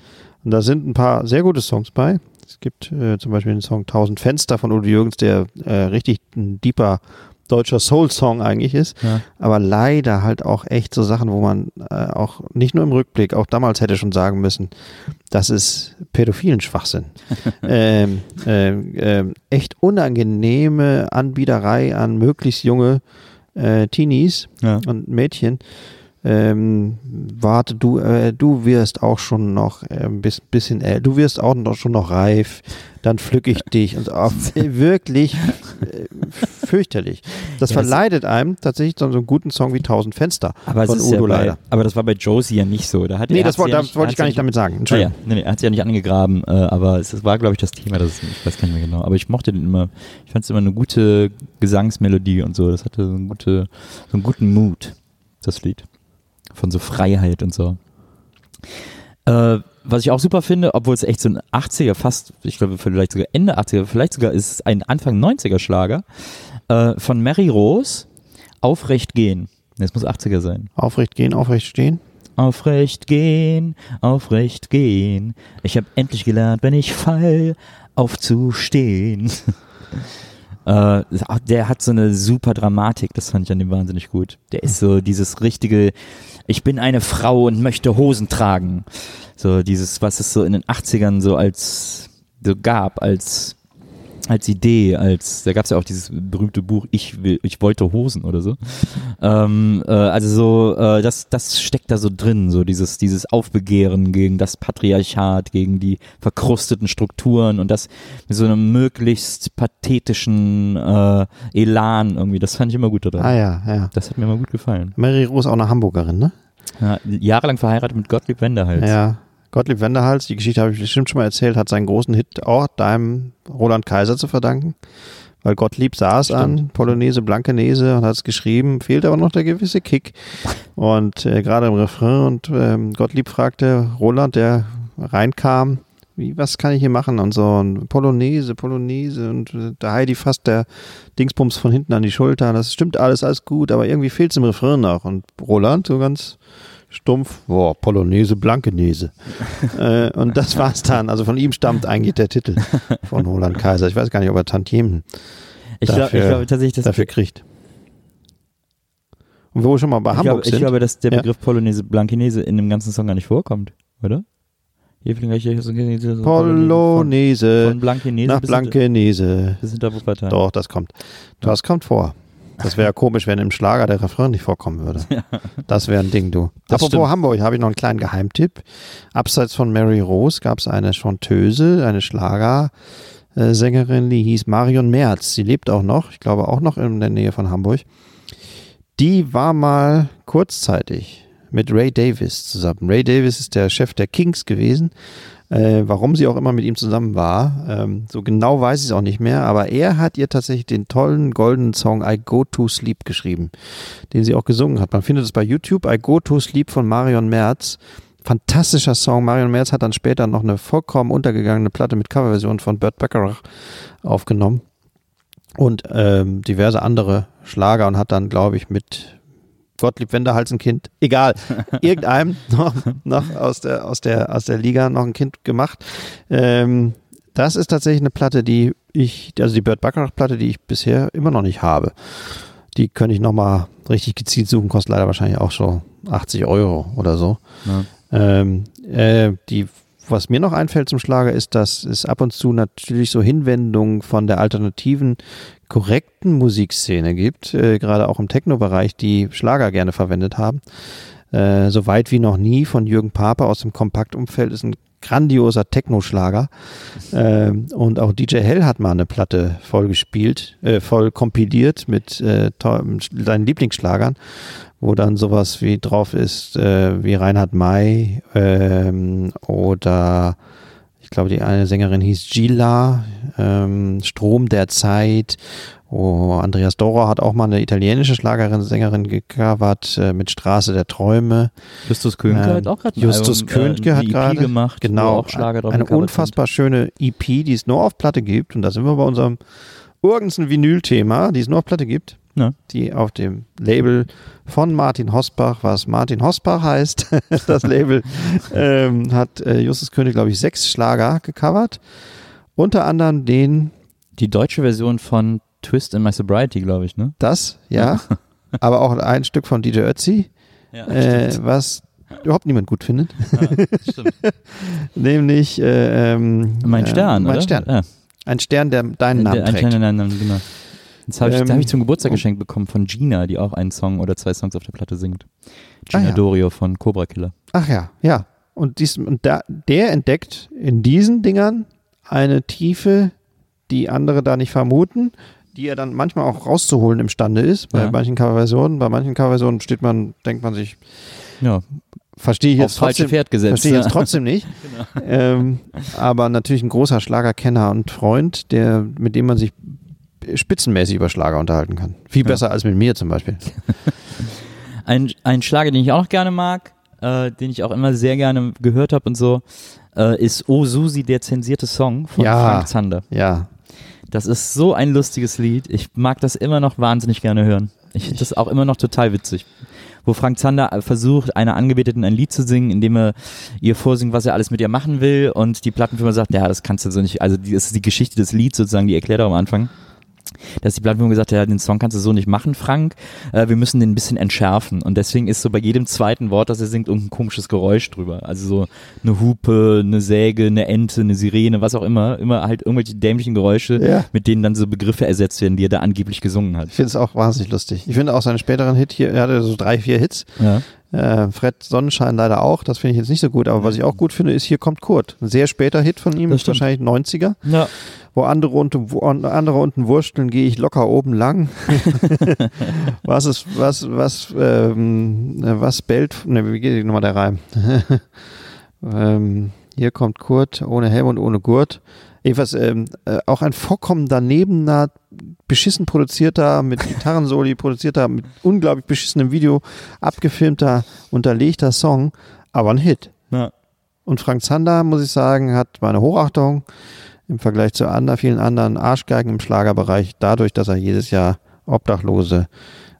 Und da sind ein paar sehr gute Songs bei. Es gibt äh, zum Beispiel den Song Tausend Fenster von Udo Jürgens, der äh, richtig ein deeper deutscher Soul-Song eigentlich ist. Ja. Aber leider halt auch echt so Sachen, wo man äh, auch nicht nur im Rückblick, auch damals hätte schon sagen müssen, das ist pädophilen Schwachsinn. ähm, ähm, ähm, echt unangenehme Anbiederei an möglichst junge äh, Teenies Ja. und Mädchen. Ähm, warte, du, äh, du wirst auch schon noch äh, ein bis, bisschen, äh, du wirst auch noch, schon noch reif, dann pflück ich dich. Und auch wirklich äh, fürchterlich. Das Ja, verleidet einem tatsächlich so einen guten Song wie Tausend Fenster Aber, von Udo ja bei, leider. aber das war bei Josie ja nicht so. Da hat Nee, er das, wollte ja das wollte ich gar ja nicht damit sagen. Ah, ja, Entschuldigung. nee, nee, er hat sie ja nicht angegraben, äh, aber es, war, glaube ich, das Thema, das ich weiß gar nicht mehr genau. Aber ich mochte den immer, ich fand es immer eine gute Gesangsmelodie und so. Das hatte so, eine gute, so einen guten Mood, das Lied. Von so Freiheit und so. Äh, was ich auch super finde, obwohl es echt so ein 80er, fast, ich glaube, vielleicht sogar Ende 80er, vielleicht sogar ist es ein Anfang 90er Schlager, äh, von Mary Rose, Aufrecht gehen. Es muss 80er sein. Aufrecht gehen, aufrecht stehen. Aufrecht gehen, aufrecht gehen. Ich habe endlich gelernt, wenn ich fall, aufzustehen. äh, der hat so eine super Dramatik, das fand ich an dem wahnsinnig gut. Der ist so dieses richtige, ich bin eine Frau und möchte Hosen tragen. So dieses, was es so in den 80ern so als so gab, als als Idee, als da gab es ja auch dieses berühmte Buch Ich will, ich wollte Hosen oder so. Ähm, äh, also so, äh, das, das steckt da so drin, so dieses, dieses Aufbegehren gegen das Patriarchat, gegen die verkrusteten Strukturen und das mit so einem möglichst pathetischen äh, Elan irgendwie. Das fand ich immer gut daran. Ah ja, ja. Das hat mir immer gut gefallen. Mary Rose auch eine Hamburgerin, ne? Ja, jahrelang verheiratet mit Gottlieb Wenderhals. Ja. Gottlieb Wenderhals, die Geschichte habe ich bestimmt schon mal erzählt, hat seinen großen Hit auch deinem Roland Kaiser zu verdanken. Weil Gottlieb saß an Stimmt. Polonaise, Blankenese und hat es geschrieben, fehlt aber noch der gewisse Kick. Und äh, gerade im Refrain und ähm, Gottlieb fragte Roland, der reinkam, wie, was kann ich hier machen? Und so, und Polonaise, Polonaise und äh, der Heidi fasst der Dingsbums von hinten an die Schulter. Das stimmt alles, alles gut, aber irgendwie fehlt es im Refrain noch. Und Roland so ganz stumpf, boah, Polonaise, Blankenese. äh, und das war's dann. Also von ihm stammt eigentlich der Titel von Roland Kaiser. Ich weiß gar nicht, ob er Tantiemen ich dafür- ich glaube tatsächlich, dass dafür kriegt. Und wo wir schon mal bei ich Hamburg glaube, ich sind. glaube, dass der Ja. Begriff Polonaise Blankenese in dem ganzen Song gar nicht vorkommt, oder? Polonaise von, von Blankenese nach Blankenese. bis hinter Wuppertal. Doch, das kommt. Das kommt vor. Das wäre komisch, wenn im Schlager der Refrain nicht vorkommen würde. Das wäre ein Ding, du. Das Apropos stimmt. Hamburg, habe ich noch einen kleinen Geheimtipp. Abseits von Mary Rose gab es eine Chanteuse, eine Schlager äh, Sängerin, die hieß Marion Merz. Sie lebt auch noch, ich glaube auch noch in der Nähe von Hamburg. Die war mal kurzzeitig mit Ray Davis zusammen. Ray Davis ist der Chef der Kings gewesen. Äh, warum sie auch immer mit ihm zusammen war, ähm, so genau weiß ich es auch nicht mehr, aber er hat ihr tatsächlich den tollen goldenen Song I Go to Sleep geschrieben, den sie auch gesungen hat. Man findet es bei YouTube, I Go to Sleep von Marion Merz. Fantastischer Song. Marion Merz hat dann später noch eine vollkommen untergegangene Platte mit Coverversion von Burt Bacharach aufgenommen und ähm, diverse andere Schlager und hat dann, glaube ich, mit Gottlieb Wenderhals ein Kind, egal, irgendeinem noch, noch aus, der, aus, der, aus der Liga noch ein Kind gemacht. Ähm, das ist tatsächlich eine Platte, die ich, also die Burt Bacharach-Platte, die ich bisher immer noch nicht habe. Die könnte ich nochmal richtig gezielt suchen, kostet leider wahrscheinlich auch so 80 Euro oder so. Ja. Ähm, äh, die, was mir noch einfällt zum Schlager ist, dass es ab und zu natürlich so Hinwendungen von der alternativen, korrekten Musikszene gibt, äh, gerade auch im Techno-Bereich, die Schlager gerne verwendet haben. Äh, so weit wie noch nie von Jürgen Pape aus dem Kompaktumfeld ist ein grandioser Techno-Schlager. Ähm, und auch DJ Hell hat mal eine Platte voll gespielt, äh, voll kompiliert mit äh, seinen Lieblingsschlagern wo dann sowas wie drauf ist, äh, wie Reinhard May ähm, oder ich glaube, die eine Sängerin hieß Gila, ähm, Strom der Zeit. Oh, Andreas Dora hat auch mal eine italienische Schlagerin, Sängerin gecovert äh, mit Straße der Träume. Justus Könke Ähm, hat auch gerade Justus Album, Könke äh, eine hat EP gerade- gemacht, Genau, auch Schlager drauf eine unfassbar schöne EP, die es nur auf Platte gibt. Und da sind wir bei unserem Urgensen Vinyl-Thema, die es nur auf Platte gibt. Ja. Die auf dem Label von Martin Hosbach, was Martin Hosbach heißt, das Label, ähm, hat äh, Justus König, glaube ich, sechs Schlager gecovert. Unter anderem den. Die deutsche Version von Twist in My Sobriety, glaube ich, ne? das, ja, aber auch ein Stück von DJ Ötzi, Ja, äh, was überhaupt niemand gut findet. stimmt. Nämlich äh, ähm, Mein äh, Stern, Mein oder? Stern. Ja. Ein Stern, der deinen Namen Der- ein trägt. kleiner Name, genau. Das habe ich, Ähm, hab ich zum Geburtstag geschenkt bekommen von Gina, die auch einen Song oder zwei Songs auf der Platte singt. Gina Ah, ja. Dorio von Cobra Killer. Ach ja, ja. Und, dies, und da, der entdeckt in diesen Dingern eine Tiefe, die andere da nicht vermuten, die er dann manchmal auch rauszuholen imstande ist. Bei Ja. manchen Coverversionen, bei manchen Coverversionen steht man, denkt man sich, Ja, verstehe ich jetzt trotzdem, Pferd gesetzt. verstehe ich jetzt trotzdem nicht. ähm, aber natürlich ein großer Schlagerkenner und Freund, der, mit dem man sich spitzenmäßig über Schlager unterhalten kann. Viel Ja. besser als mit mir zum Beispiel. Ein, ein Schlager, den ich auch gerne mag, äh, den ich auch immer sehr gerne gehört habe und so, äh, ist O Susi, der zensierte Song von Ja. Frank Zander. Ja, Das ist so ein lustiges Lied. Ich mag das immer noch wahnsinnig gerne hören. Ich finde das auch immer noch total witzig. Wo Frank Zander versucht, einer Angebeteten ein Lied zu singen, indem er ihr vorsingt, was er alles mit ihr machen will und die Plattenfirma sagt, ja, das kannst du so nicht, also die, das ist die Geschichte des Lieds sozusagen, die erklärt er am Anfang. Dass die Plattenfirma gesagt hat, ja, den Song kannst du so nicht machen, Frank. Äh, wir müssen den ein bisschen entschärfen. Und deswegen ist so bei jedem zweiten Wort, das er singt, irgendein komisches Geräusch drüber. Also so eine Hupe, eine Säge, eine Ente, eine Sirene, was auch immer. Immer halt irgendwelche dämlichen Geräusche, Ja. mit denen dann so Begriffe ersetzt werden, die er da angeblich gesungen hat. ich finde es auch wahnsinnig lustig. Ich finde auch seinen späteren Hit hier, er hatte so drei, vier Hits. Ja. Äh, Fred Sonnenschein leider auch, das finde ich jetzt nicht so gut, aber was ich auch gut finde, ist Hier kommt Kurt. Ein sehr später Hit von ihm, wahrscheinlich 90er. Ja. Wo andere unten, wo andere unten wursteln, gehe ich locker oben lang. was ist, was, was, ähm, äh, was bellt, ne, wie geht nochmal der Reim? ähm, hier kommt Kurt, ohne Helm und ohne Gurt. Jedenfalls ähm, äh, auch ein vollkommen danebener, beschissen produzierter, mit Gitarrensoli produzierter, mit unglaublich beschissenem Video abgefilmter, unterlegter Song, aber ein Hit. Ja. Und Frank Zander, muss ich sagen, hat meine Hochachtung im Vergleich zu anderen, vielen anderen Arschgeigen im Schlagerbereich, dadurch, dass er jedes Jahr Obdachlose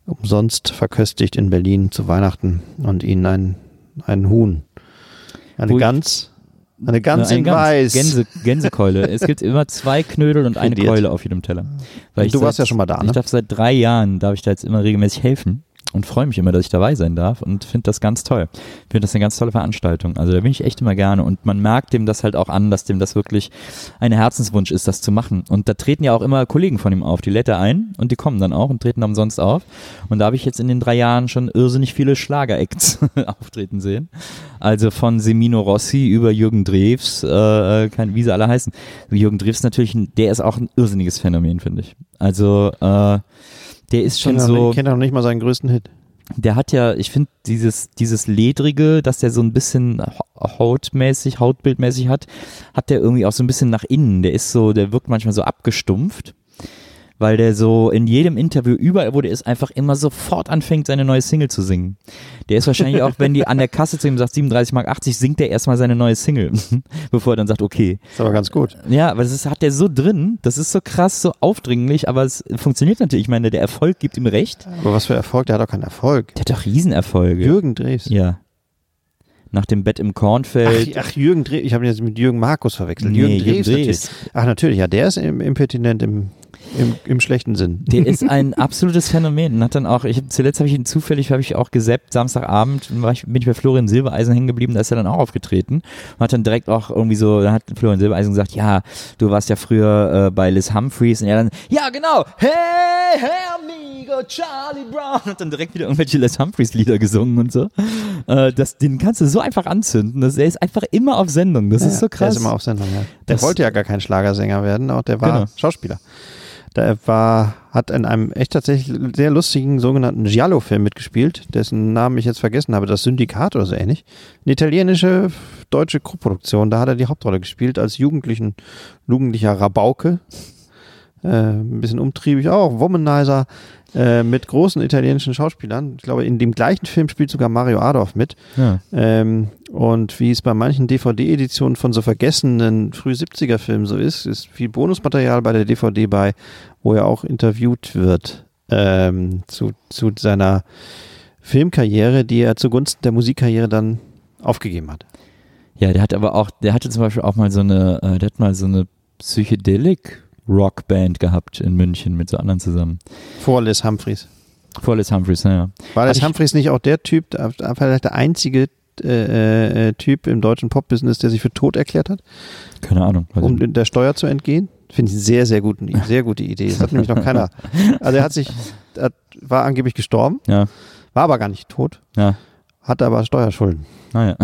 umsonst verköstigt in Berlin zu Weihnachten und ihnen ein, ein Huhn, eine Wo Gans, eine Gans Eine in Gans, Weiß. Gänse, Gänsekeule. es gibt immer zwei Knödel und eine. Keule auf jedem Teller. Weil ich Du seit, warst ja schon mal da, Ich ne? darf seit drei Jahren, darf ich da jetzt immer regelmäßig helfen. Und freue mich immer, dass ich dabei sein darf und finde das ganz toll. Finde das eine ganz tolle Veranstaltung. Also da bin ich echt immer gerne und man merkt dem das halt auch an, dass dem das wirklich ein Herzenswunsch ist, das zu machen. Und da treten ja auch immer Kollegen von ihm auf, die lädt er ein und die kommen dann auch und treten umsonst auf. Und da habe ich jetzt in den drei Jahren schon irrsinnig viele Schlager-Acts auftreten sehen. Also von Semino Rossi über Jürgen Drews, äh, kein, wie sie alle heißen. Jürgen Drews natürlich, der ist auch ein irrsinniges Phänomen, finde ich. Also äh, der ist schon so noch nicht- kennt er noch nicht mal seinen größten Hit. der hat ja, ich finde, dieses, dieses Ledrige, dass der so ein bisschen ha- hautmäßig, hautbildmäßig hat, hat der irgendwie auch so ein bisschen nach innen. Der ist so, der wirkt manchmal so abgestumpft, weil der so in jedem Interview, überall, wo der ist, einfach immer sofort anfängt, seine neue Single zu singen. Der ist wahrscheinlich auch, wenn die an der Kasse zu ihm sagt, 37 Mark 80, singt er erstmal seine neue Single, bevor er dann sagt, okay. Ist aber ganz gut. Ja, aber das ist, hat der so drin, das ist so krass, so aufdringlich, aber es funktioniert natürlich. Ich meine, der Erfolg gibt ihm recht. Aber was für Erfolg? Der hat doch keinen Erfolg. Der hat doch Riesenerfolge. Jürgen Drews. Ja. Nach dem Bett im Kornfeld. Ach, ach, Jürgen Drews. Ich habe ihn jetzt mit Jürgen Markus verwechselt. Nee, Jürgen Jürgen natürlich. Drews. Ach, natürlich. Ja, der ist im, impertinent im, im, im schlechten Sinn. Der ist ein absolutes Phänomen. Und hat dann auch, ich zuletzt habe ich ihn zufällig, habe ich auch gesappt, Samstagabend war ich, bin ich bei Florian Silbereisen hängen geblieben, da ist er dann auch aufgetreten. Und hat dann direkt auch irgendwie so, da hat Florian Silbereisen gesagt, ja, du warst ja früher äh, bei Liz Humphreys und er dann, ja genau, hey, hey amigo, Charlie Brown. Und dann direkt wieder irgendwelche Les Humphreys Lieder gesungen und so. Äh, das, den kannst du so einfach anzünden. Das, der ist einfach immer auf Sendung. Das ist so Der krass. ist immer auf Sendung, ja. Der Das- wollte ja gar kein Schlagersänger werden, auch der war Genau. Schauspieler. Der war, hat in einem echt tatsächlich sehr lustigen sogenannten Giallo-Film mitgespielt, dessen Namen ich jetzt vergessen habe, das Syndikat oder so ähnlich. Eine italienische, deutsche Koproduktion, da hat er die Hauptrolle gespielt als jugendlichen, jugendlicher Rabauke. Äh, ein bisschen umtriebig auch, Womanizer, äh, mit großen italienischen Schauspielern. Ich glaube, in dem gleichen Film spielt sogar Mario Adorf mit. ja. Ähm, und wie es bei manchen DVD-Editionen von so vergessenen früh 70er Filmen so ist, ist viel Bonusmaterial bei der DVD bei, wo er auch interviewt wird ähm, zu, zu seiner Filmkarriere, die er zugunsten der Musikkarriere dann aufgegeben hat. Ja, der hat aber auch, der hatte zum Beispiel auch mal so eine, äh, der hat mal so eine Psychedelic Rockband gehabt in München mit so anderen zusammen. Vor Les Humphreys. Vor Les Humphreys, naja. War ich- Humphreys nicht auch der Typ, vielleicht der einzige äh, äh, Typ im deutschen Popbusiness, der sich für tot erklärt hat, Keine Ahnung. um nicht. der Steuer zu entgehen? Finde ich sehr, sehr gut, sehr gute Idee. Das hat nämlich noch keiner. Also er hat sich, er war angeblich gestorben, Ja, war aber gar nicht tot, ja, hatte aber Steuerschulden. naja.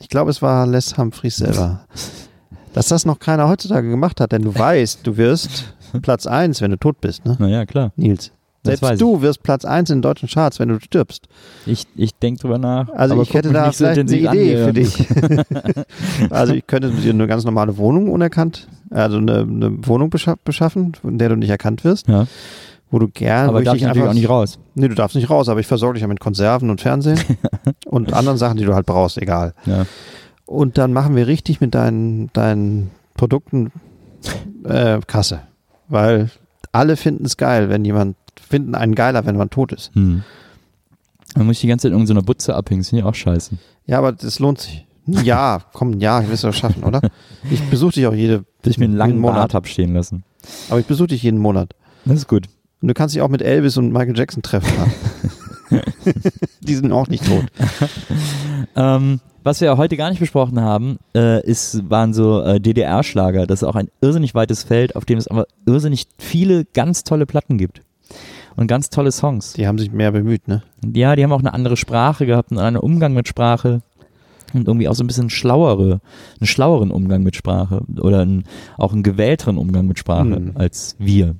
Ich glaube, es war Les Humphreys selber. Dass das noch keiner heutzutage gemacht hat, denn du weißt, du wirst Platz 1, wenn du tot bist, ne? Naja, klar. Nils. Das Selbst du wirst Platz 1 in den deutschen Charts, wenn du stirbst. Ich, ich denke drüber nach. Also ich hätte da vielleicht eine Idee für an, dich. also ich könnte dir eine ganz normale Wohnung unerkannt, also eine, eine Wohnung bescha beschaffen, in der du nicht erkannt wirst, Ja, wo du gern, wo aber ich darf dich ich natürlich auch nicht raus. Nee, du darfst nicht raus, aber ich versorge dich ja mit Konserven und Fernsehen und anderen Sachen, die du halt brauchst, egal. Ja. Und dann machen wir richtig mit deinen, deinen Produkten äh, Kasse. Weil alle finden es geil, wenn jemand, finden einen geiler, wenn man tot ist. Hm. Dann muss ich die ganze Zeit in irgendeiner Butze abhängen, das finde ich auch scheiße. Ja, aber das lohnt sich. Ja, komm, ja, ich will es doch schaffen, oder? Ich besuche dich auch jede, Dass ich mir einen langen Monat. Bart hab stehen lassen. Aber ich besuche dich jeden Monat. Das ist gut. Und du kannst dich auch mit Elvis und Michael Jackson treffen. Die sind auch nicht tot. Ähm, was wir heute gar nicht besprochen haben, äh, ist, waren so äh, DDR-Schlager. Das ist auch ein irrsinnig weites Feld, auf dem es aber irrsinnig viele ganz tolle Platten gibt. Und ganz tolle Songs. Die haben sich mehr bemüht, ne? Ja, die haben auch eine andere Sprache gehabt, einen anderen Umgang mit Sprache. Und irgendwie auch so ein bisschen schlauere, einen schlaueren Umgang mit Sprache. Oder einen, auch einen gewählteren Umgang mit Sprache Mhm. als wir.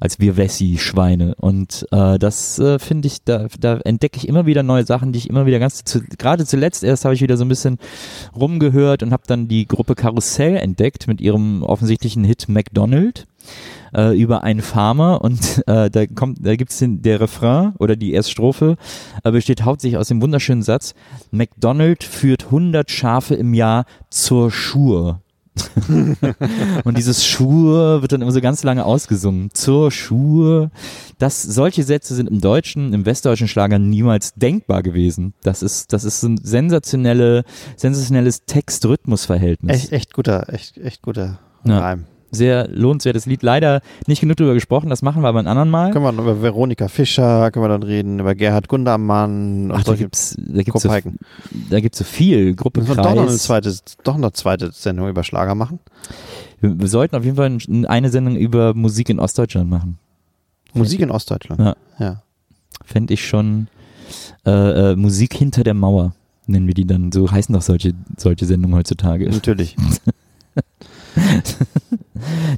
Als wir Wessi-Schweine. Und äh, das äh, finde ich, da, da entdecke ich immer wieder neue Sachen, die ich immer wieder ganz, zu, gerade zuletzt erst habe ich wieder so ein bisschen rumgehört und habe dann die Gruppe Karussell entdeckt mit ihrem offensichtlichen Hit McDonald äh, über einen Farmer und äh, da kommt, da gibt's den der Refrain oder die erste Strophe äh, besteht hauptsächlich aus dem wunderschönen Satz: McDonald führt 100 Schafe im Jahr zur Schur. und dieses Schur wird dann immer so ganz lange ausgesungen. Zur Schur. Das, solche Sätze sind im deutschen, im westdeutschen Schlager niemals denkbar gewesen. Das ist, das ist ein sensationelle, sensationelles Text-Rhythmus-Verhältnis. Echt, echt guter, echt, echt guter Ja. Reim. Sehr lohnenswertes Lied. Leider nicht genug drüber gesprochen, das machen wir aber ein anderen Mal. Können wir noch über Veronika Fischer, können wir dann reden, über Gerhard Gundermann und Ach, da gibt's, da gibt's so, Gruppeiken. da gibt's so viel. Gruppe Müssen wir doch noch eine zweite, doch noch eine zweite Sendung über Schlager machen? Wir, wir sollten auf jeden Fall ein- eine Sendung über Musik in Ostdeutschland machen. Musik in Ostdeutschland. Ja. ja. Fände ich schon äh, äh, Musik hinter der Mauer, nennen wir die dann. So heißen doch solche, solche Sendungen heutzutage. Natürlich.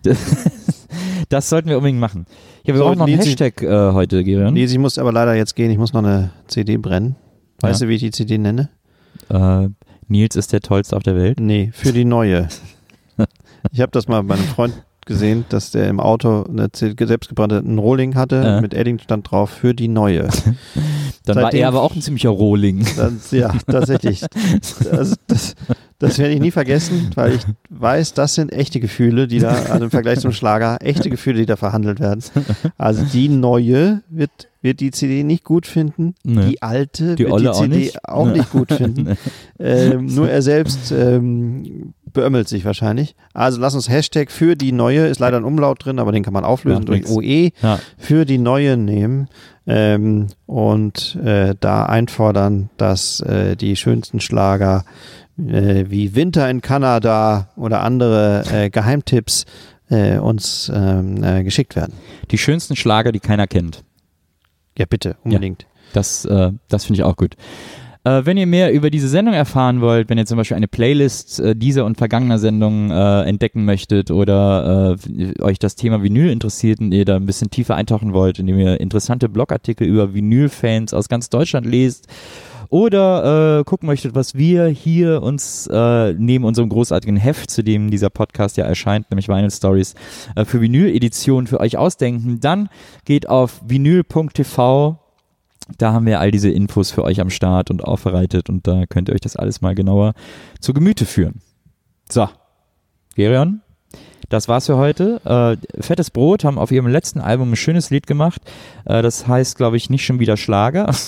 Das sollten wir unbedingt machen. Ja, wir So, brauchen noch einen Nils, Hashtag äh, heute, Gerion. Nils, ich muss aber leider jetzt gehen. Ich muss noch eine CD brennen. Weißt Ja. du, wie ich die CD nenne? Äh, Nils ist der Tollste auf der Welt. Nee, für die neue. ich habe das mal bei einem Freund gesehen, dass der im Auto eine selbstgebrannte einen Rohling hatte. Ja. Mit Edding stand drauf, für die neue. Dann war Seitdem- er aber auch ein ziemlicher Rohling. Das, ja, tatsächlich. Das, das, das werde ich nie vergessen, weil ich weiß, das sind echte Gefühle, die da, also im Vergleich zum Schlager, echte Gefühle, die da verhandelt werden. Also die neue wird, wird die CD nicht gut finden, Nee. die alte Die wird olle die auch CD nicht? auch Nee. nicht gut finden. ähm, nur er selbst ähm, beömmelt sich wahrscheinlich. Also lass uns Hashtag für die neue, ist leider ein Umlaut drin, aber den kann man auflösen durch. OE Ja. für die neue nehmen ähm, und äh, da einfordern, dass äh, die schönsten Schlager äh, wie Winter in Kanada oder andere äh, Geheimtipps äh, uns ähm, äh, geschickt werden. Die schönsten Schlager, die keiner kennt. Ja, bitte, unbedingt. Das, äh, das finde ich auch gut. Wenn ihr mehr über diese Sendung erfahren wollt, wenn ihr zum Beispiel eine Playlist dieser und vergangener Sendungen entdecken möchtet oder euch das Thema Vinyl interessiert und ihr da ein bisschen tiefer eintauchen wollt, indem ihr interessante Blogartikel über Vinyl-Fans aus ganz Deutschland lest oder äh, gucken möchtet, was wir hier uns äh, neben unserem großartigen Heft, zu dem dieser Podcast ja erscheint, nämlich Vinyl Stories, äh, für Vinyl-Editionen für euch ausdenken, dann geht auf vinyl.tv da haben wir all diese Infos für euch am Start und aufbereitet und da könnt ihr euch das alles mal genauer zu Gemüte führen. So, Gerion, das war's für heute. Äh, Fettes Brot haben auf ihrem letzten Album ein schönes Lied gemacht. Äh, das heißt, glaube ich, nicht schon wieder Schlager.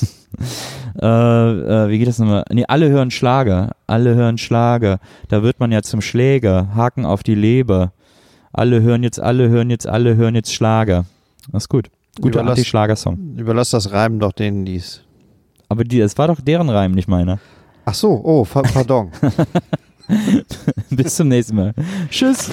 äh, äh, wie geht das nochmal? Nee, alle hören Schlager. Alle hören Schlager. Da wird man ja zum Schläger. Haken auf die Leber. Alle hören jetzt, alle hören jetzt, alle hören jetzt Schlager. Das ist gut. Guter Überlass- Anti-Schlager-Song. Überlass das Reimen doch denen, die es. Aber die, es war doch deren Reim, nicht meiner. Ach so, oh, pardon. Bis zum nächsten Mal. Tschüss.